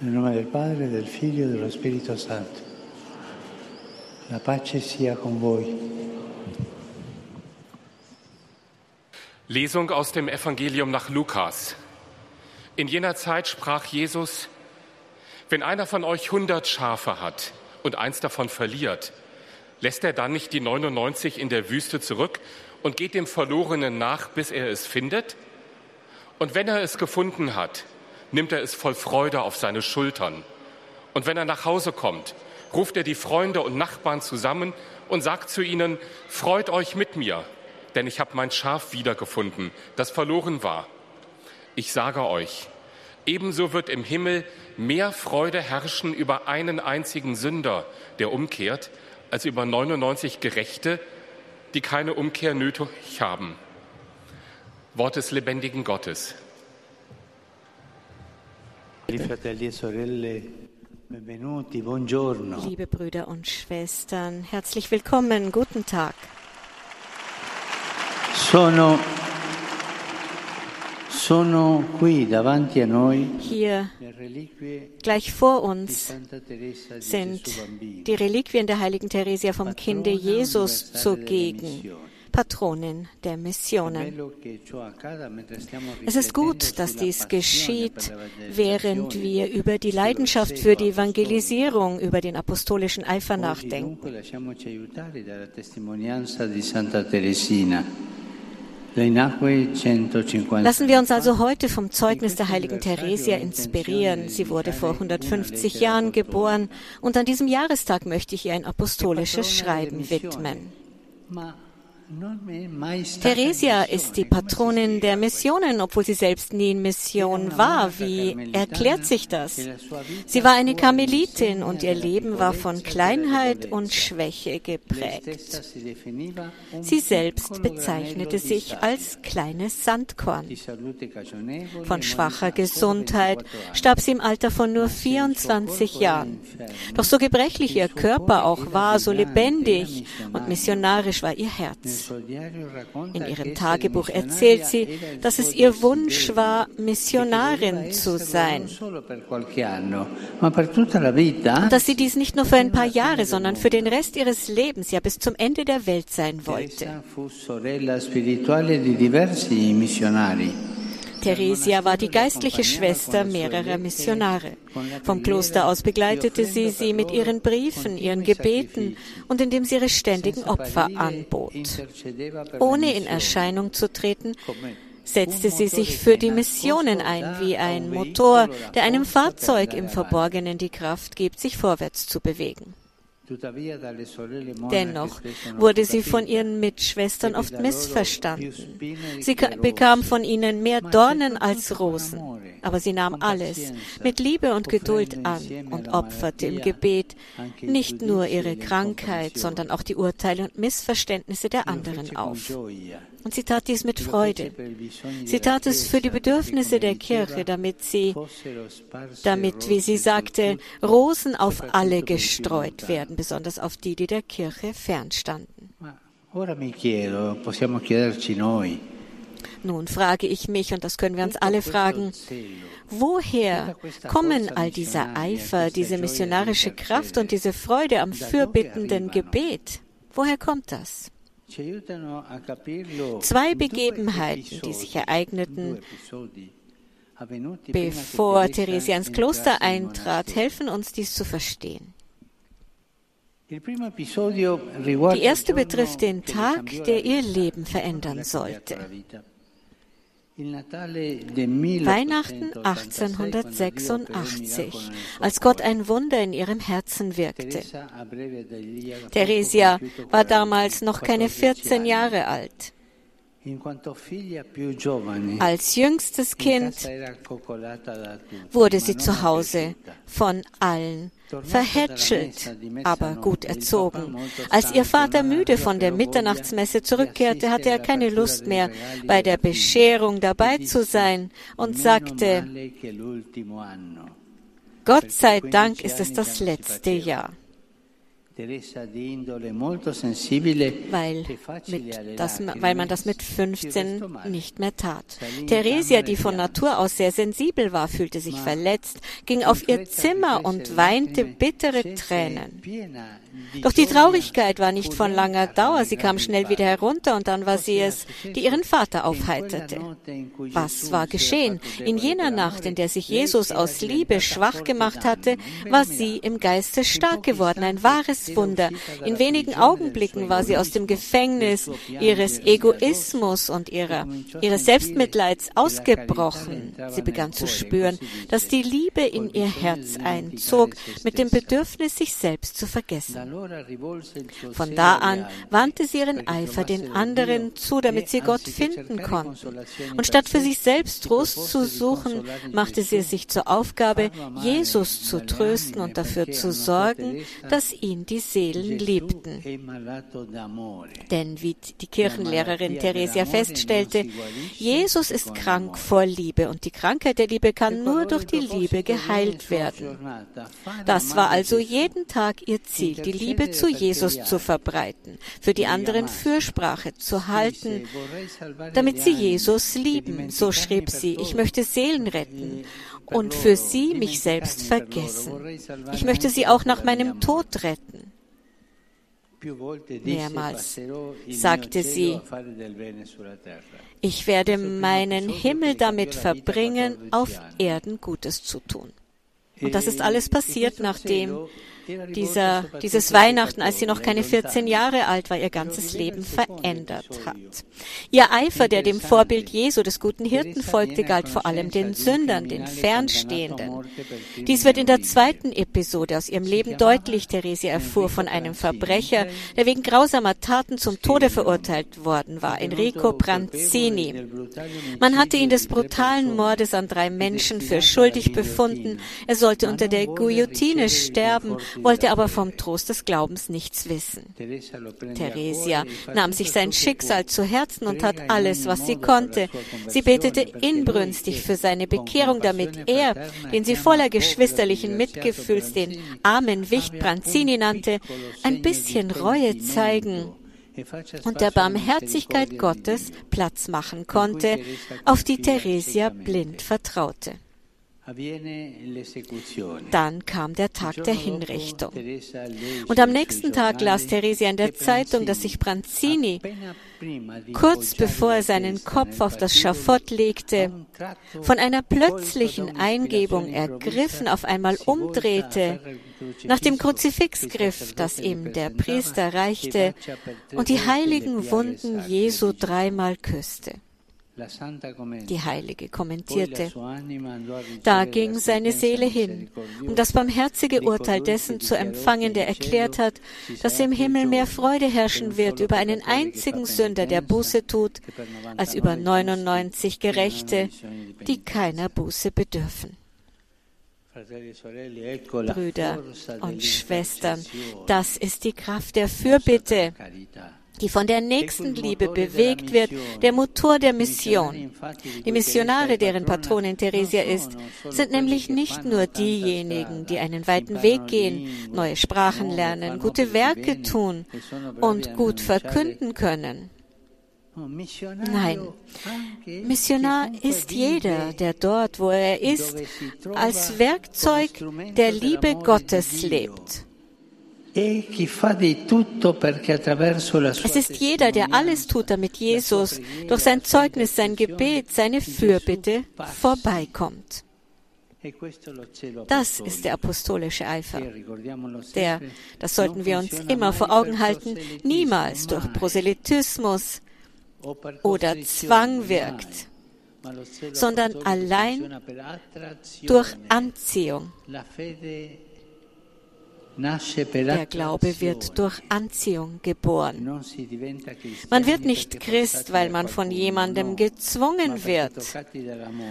Nel nome del Padre, del Figlio e dello Spirito Santo. La pace sia con voi. Lesung aus dem Evangelium nach Lukas. In jener Zeit sprach Jesus, wenn einer von euch hundert Schafe hat und eins davon verliert, lässt er dann nicht die 99 in der Wüste zurück und geht dem Verlorenen nach, bis er es findet? Und wenn er es gefunden hat, nimmt er es voll Freude auf seine Schultern. Und wenn er nach Hause kommt, ruft er die Freunde und Nachbarn zusammen und sagt zu ihnen, freut euch mit mir, denn ich habe mein Schaf wiedergefunden, das verloren war. Ich sage euch, ebenso wird im Himmel mehr Freude herrschen über einen einzigen Sünder, der umkehrt, als über 99 Gerechte, die keine Umkehr nötig haben. Wort des lebendigen Gottes. E Liebe Brüder und Schwestern, herzlich willkommen, guten Tag. Sono, sono qui davanti a noi Hier gleich vor uns sind die Reliquien der heiligen Theresia vom Kinde Jesus zugegen, Patronin der Missionen. Es ist gut, dass dies geschieht, während wir über die Leidenschaft für die Evangelisierung, über den apostolischen Eifer nachdenken. dunque lasciamoci aiutare dalla testimonianza di Santa Teresina. Lei nacque 150 Lassen wir uns also heute vom Zeugnis der heiligen Theresia inspirieren. Sie wurde vor 150 Jahren geboren und an diesem Jahrestag möchte ich ihr ein apostolisches Schreiben widmen. Theresia ist die Patronin der Missionen, obwohl sie selbst nie in Mission war. Wie erklärt sich das? Sie war eine Karmelitin und ihr Leben war von Kleinheit und Schwäche geprägt. Sie selbst bezeichnete sich als kleines Sandkorn. Von schwacher Gesundheit starb sie im Alter von nur 24 Jahren. Doch so gebrechlich ihr Körper auch war, so lebendig und missionarisch war ihr Herz. In ihrem Tagebuch erzählt sie, dass es ihr Wunsch war, Missionarin zu sein. Und dass sie dies nicht nur für ein paar Jahre, sondern für den Rest ihres Lebens, ja bis zum Ende der Welt sein wollte. Theresia war die geistliche Schwester mehrerer Missionare. Vom Kloster aus begleitete sie sie mit ihren Briefen, ihren Gebeten und indem sie ihre ständigen Opfer anbot. Ohne in Erscheinung zu treten, setzte sie sich für die Missionen ein, wie ein Motor, der einem Fahrzeug im Verborgenen die Kraft gibt, sich vorwärts zu bewegen. Dennoch wurde sie von ihren Mitschwestern oft missverstanden. Sie ka- bekam von ihnen mehr Dornen als Rosen, aber sie nahm alles mit Liebe und Geduld an und opferte im Gebet nicht nur ihre Krankheit, sondern auch die Urteile und Missverständnisse der anderen auf. Und sie tat dies mit Freude. Sie tat es für die Bedürfnisse der Kirche, damit sie, damit, wie sie sagte, Rosen auf alle gestreut werden, besonders auf die, die der Kirche fernstanden. Nun frage ich mich, und das können wir uns alle fragen, woher kommen all dieser Eifer, diese missionarische Kraft und diese Freude am fürbittenden Gebet? Woher kommt das? Zwei Begebenheiten, die sich ereigneten, bevor Theresia ins Kloster eintrat, helfen uns dies zu verstehen. Die erste betrifft den Tag, der ihr Leben verändern sollte. la vita. Il Natale del Weihnachten 1886, 1886, als Gott ein Wunder in ihrem Herzen wirkte. Theresia war 40 damals noch keine 14 anni. Jahre alt. Als jüngstes in Kind wurde sie zu Hause von allen verhätschelt, aber gut erzogen. Als ihr Vater müde von der Mitternachtsmesse zurückkehrte, hatte er keine Lust mehr, bei der Bescherung dabei zu sein und sagte. Gott sei Dank ist es das letzte Jahr. Weil, mit, das, weil man das mit 15 nicht mehr tat. Theresia, die von Natur aus sehr sensibel war, fühlte sich verletzt, ging auf ihr Zimmer und weinte bittere Tränen. Doch die Traurigkeit war nicht von langer Dauer. Sie kam schnell wieder herunter und dann war sie es, die ihren Vater aufheiterte. Was war geschehen? In jener Nacht, in der sich Jesus aus Liebe schwach gemacht hatte, war sie im Geiste stark geworden. Ein wahres Wunder. In wenigen Augenblicken war sie aus dem Gefängnis ihres Egoismus und ihrer, ihres Selbstmitleids ausgebrochen. Sie begann zu spüren, dass die Liebe in ihr Herz einzog, mit dem Bedürfnis, sich selbst zu vergessen. Von da an wandte sie ihren Eifer den anderen zu, damit sie Gott finden konnten. Und statt für sich selbst Trost zu suchen, machte sie es sich zur Aufgabe, Jesus zu trösten und dafür zu sorgen, dass ihn die Seelen liebten. Denn wie die Kirchenlehrerin Theresia feststellte, Jesus ist krank vor Liebe und die Krankheit der Liebe kann nur durch die Liebe geheilt werden. Das war also jeden Tag ihr Ziel, die Liebe zu Jesus zu verbreiten, für die anderen Fürsprache zu halten, damit sie Jesus lieben. So schrieb sie, ich möchte Seelen retten und für sie mich selbst vergessen. Ich möchte sie auch nach meinem Tod retten. Mehrmals sagte sie, ich werde meinen Himmel damit verbringen, auf Erden Gutes zu tun. Und das ist alles passiert, nachdem dieser, dieses Weihnachten, als sie noch keine 14 Jahre alt war, ihr ganzes Leben verändert hat. Ihr Eifer, der dem Vorbild Jesu des guten Hirten folgte, galt vor allem den Sündern, den Fernstehenden. Dies wird in der zweiten Episode aus ihrem Leben deutlich. Theresia erfuhr von einem Verbrecher, der wegen grausamer Taten zum Tode verurteilt worden war, Enrico Pranzini. Man hatte ihn des brutalen Mordes an drei Menschen für schuldig befunden. Er sollte unter der Guillotine sterben wollte aber vom Trost des Glaubens nichts wissen. Theresia nahm sich sein Schicksal zu Herzen und tat alles, was sie konnte. Sie betete inbrünstig für seine Bekehrung, damit er, den sie voller geschwisterlichen Mitgefühls den armen Wicht Branzini nannte, ein bisschen Reue zeigen und der Barmherzigkeit Gottes Platz machen konnte, auf die Theresia blind vertraute. Dann kam der Tag der Hinrichtung. Und am nächsten Tag las Theresia in der Zeitung, dass sich Branzini, kurz bevor er seinen Kopf auf das Schafott legte, von einer plötzlichen Eingebung ergriffen auf einmal umdrehte, nach dem Kruzifix griff, das ihm der Priester reichte, und die heiligen Wunden Jesu dreimal küsste. Die Heilige kommentierte, da ging seine Seele hin, um das barmherzige Urteil dessen zu empfangen, der erklärt hat, dass im Himmel mehr Freude herrschen wird über einen einzigen Sünder, der Buße tut, als über 99 Gerechte, die keiner Buße bedürfen. Brüder und Schwestern, das ist die Kraft der Fürbitte die von der Nächstenliebe bewegt wird, der Motor der Mission. Die Missionare, deren Patronin Theresia ist, sind nämlich nicht nur diejenigen, die einen weiten Weg gehen, neue Sprachen lernen, gute Werke tun und gut verkünden können. Nein, Missionar ist jeder, der dort, wo er ist, als Werkzeug der Liebe Gottes lebt. E es ist jeder, der alles tut, damit Jesus durch sein Zeugnis, sein Gebet, seine Fürbitte vorbeikommt. E das ist der apostolische Eifer, der, das sollten wir uns immer vor Augen halten, niemals durch Proselytismus oder Zwang wirkt, sondern allein durch Anziehung. Der Glaube wird durch Anziehung geboren. Man wird nicht Christ, weil man von jemandem gezwungen wird,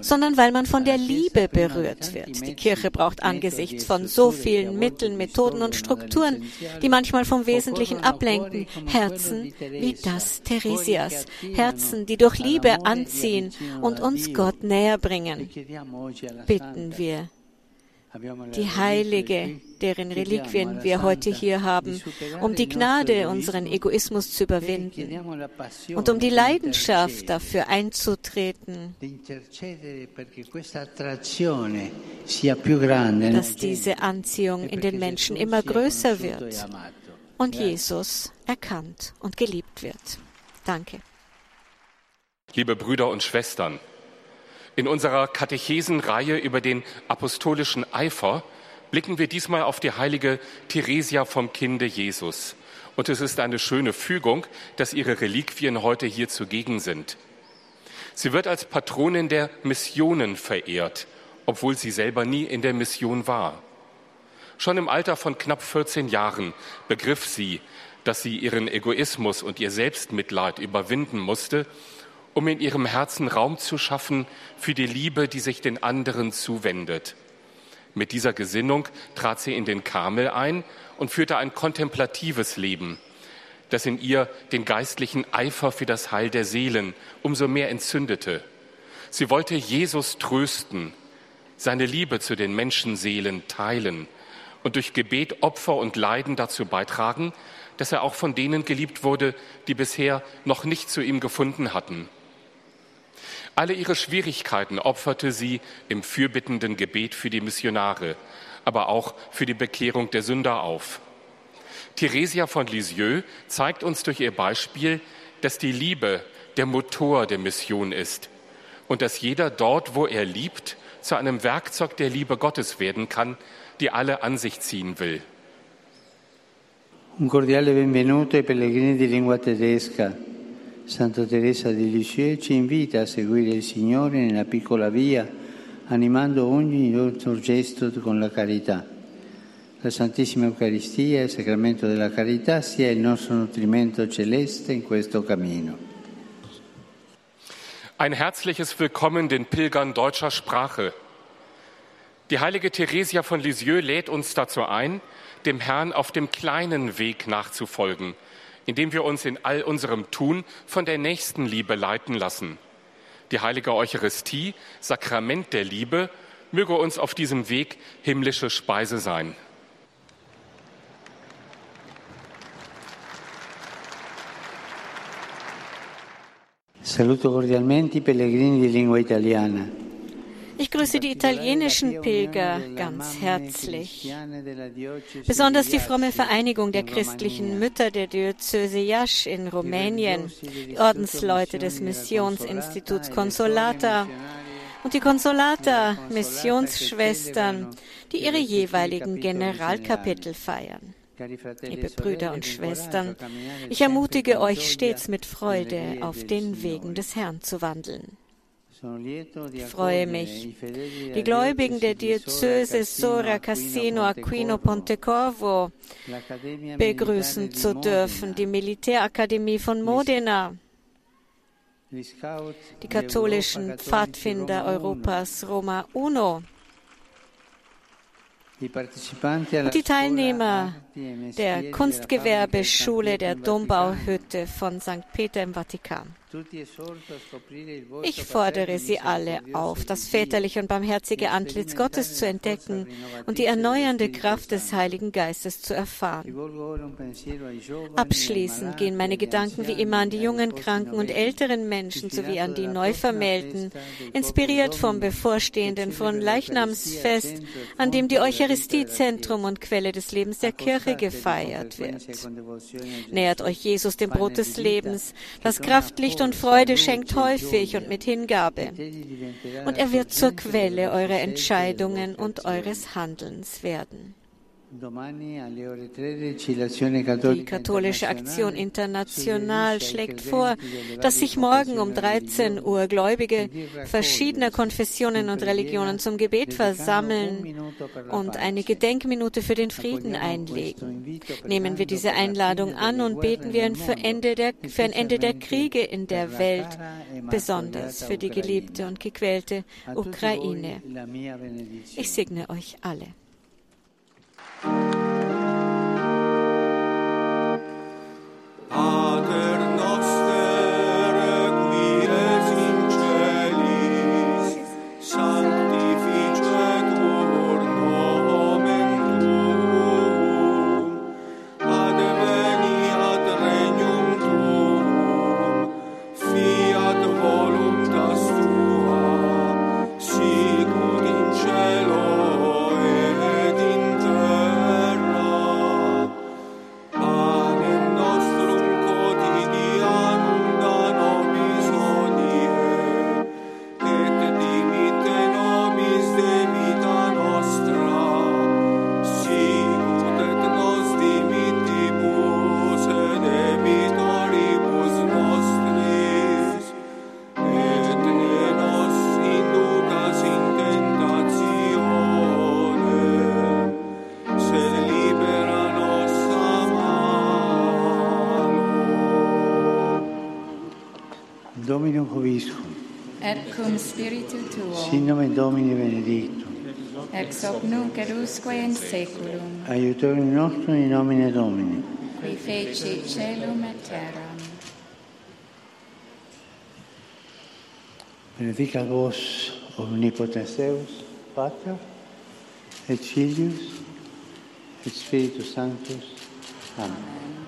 sondern weil man von der Liebe berührt wird. Die Kirche braucht angesichts von so vielen Mitteln, Methoden und Strukturen, die manchmal vom Wesentlichen ablenken, Herzen wie das Theresias, Herzen, die durch Liebe anziehen und uns Gott näher bringen. Bitten wir die Heilige, deren Reliquien wir heute hier haben, um die Gnade, unseren Egoismus zu überwinden und um die Leidenschaft dafür einzutreten, dass diese Anziehung in den Menschen immer größer wird und Jesus erkannt und geliebt wird. Danke. Liebe Brüder und Schwestern, in unserer Katechesenreihe über den apostolischen Eifer blicken wir diesmal auf die heilige Theresia vom Kinde Jesus. Und es ist eine schöne Fügung, dass ihre Reliquien heute hier zugegen sind. Sie wird als Patronin der Missionen verehrt, obwohl sie selber nie in der Mission war. Schon im Alter von knapp 14 Jahren begriff sie, dass sie ihren Egoismus und ihr Selbstmitleid überwinden musste um in ihrem Herzen Raum zu schaffen für die Liebe, die sich den anderen zuwendet. Mit dieser Gesinnung trat sie in den Karmel ein und führte ein kontemplatives Leben, das in ihr den geistlichen Eifer für das Heil der Seelen umso mehr entzündete. Sie wollte Jesus trösten, seine Liebe zu den Menschenseelen teilen und durch Gebet, Opfer und Leiden dazu beitragen, dass er auch von denen geliebt wurde, die bisher noch nicht zu ihm gefunden hatten. Alle ihre Schwierigkeiten opferte sie im fürbittenden Gebet für die Missionare, aber auch für die Bekehrung der Sünder auf. Theresia von Lisieux zeigt uns durch ihr Beispiel, dass die Liebe der Motor der Mission ist und dass jeder dort, wo er liebt, zu einem Werkzeug der Liebe Gottes werden kann, die alle an sich ziehen will. Un cordiale benvenuto ai pellegrini di lingua tedesca. Santa Teresa di Lisieux ci invita a seguire il Signore nella piccola via, animando ogni nostro gesto con la carità. La Santissima Eucaristia, il sacramento della carità, sia il nostro nutrimento celeste in questo cammino. Ein herzliches Willkommen den Pilgern deutscher Sprache. Die heilige Theresia von Lisieux lädt uns dazu ein, dem Herrn auf dem kleinen Weg nachzufolgen – indem wir uns in all unserem Tun von der Nächstenliebe leiten lassen. Die heilige Eucharistie, Sakrament der Liebe, möge uns auf diesem Weg himmlische Speise sein. Saluto cordialmente i pellegrini di lingua italiana. Ich grüße die italienischen Pilger ganz herzlich. Besonders die fromme Vereinigung der christlichen Mütter der Diözese Iași in Rumänien, die Ordensleute des Missionsinstituts Consolata und die Consolata Missionsschwestern, die ihre jeweiligen Generalkapitel feiern. Liebe Brüder und Schwestern, ich ermutige euch stets mit Freude auf den Wegen des Herrn zu wandeln. Ich freue mich, die Gläubigen der Diözese Sora Cassino Aquino Pontecorvo begrüßen zu dürfen, die Militärakademie von Modena, die katholischen Pfadfinder Europas Roma Uno und die Teilnehmer der Kunstgewerbeschule der Dombauhütte von St. Peter im Vatikan. Ich fordere Sie alle auf, das väterliche und barmherzige Antlitz Gottes zu entdecken und die erneuernde Kraft des Heiligen Geistes zu erfahren. Abschließend gehen meine Gedanken wie immer an die jungen, kranken und älteren Menschen sowie an die Neuvermählten, inspiriert vom bevorstehenden von Leichnamsfest, an dem die Eucharistie Zentrum und Quelle des Lebens der Kirche gefeiert wird. Nähert euch Jesus dem Brot des Lebens, das Kraft, Licht und Freude schenkt häufig und mit Hingabe. Und er wird zur Quelle eurer Entscheidungen und eures Handelns werden. Die katholische Aktion International schlägt vor, dass sich morgen um 13 Uhr Gläubige verschiedener Konfessionen und Religionen zum Gebet versammeln und eine Gedenkminute für den Frieden einlegen. Nehmen wir diese Einladung an und beten wir für, Ende der, für ein Ende der Kriege in der Welt, besonders für die geliebte und gequälte Ukraine. Ich segne euch alle. Thank you. Dominum Hoviscum. Et cum spiritu tuo. Sin nomen Domini benedictum. Ex hoc nunc et usque in saeculum. Aiutorium nostrum in nomine Domini. Qui feci celum et terram. Benedica vos omnipotens Deus, Pater, et Filius, et Spiritus Sanctus. Amen. Amen.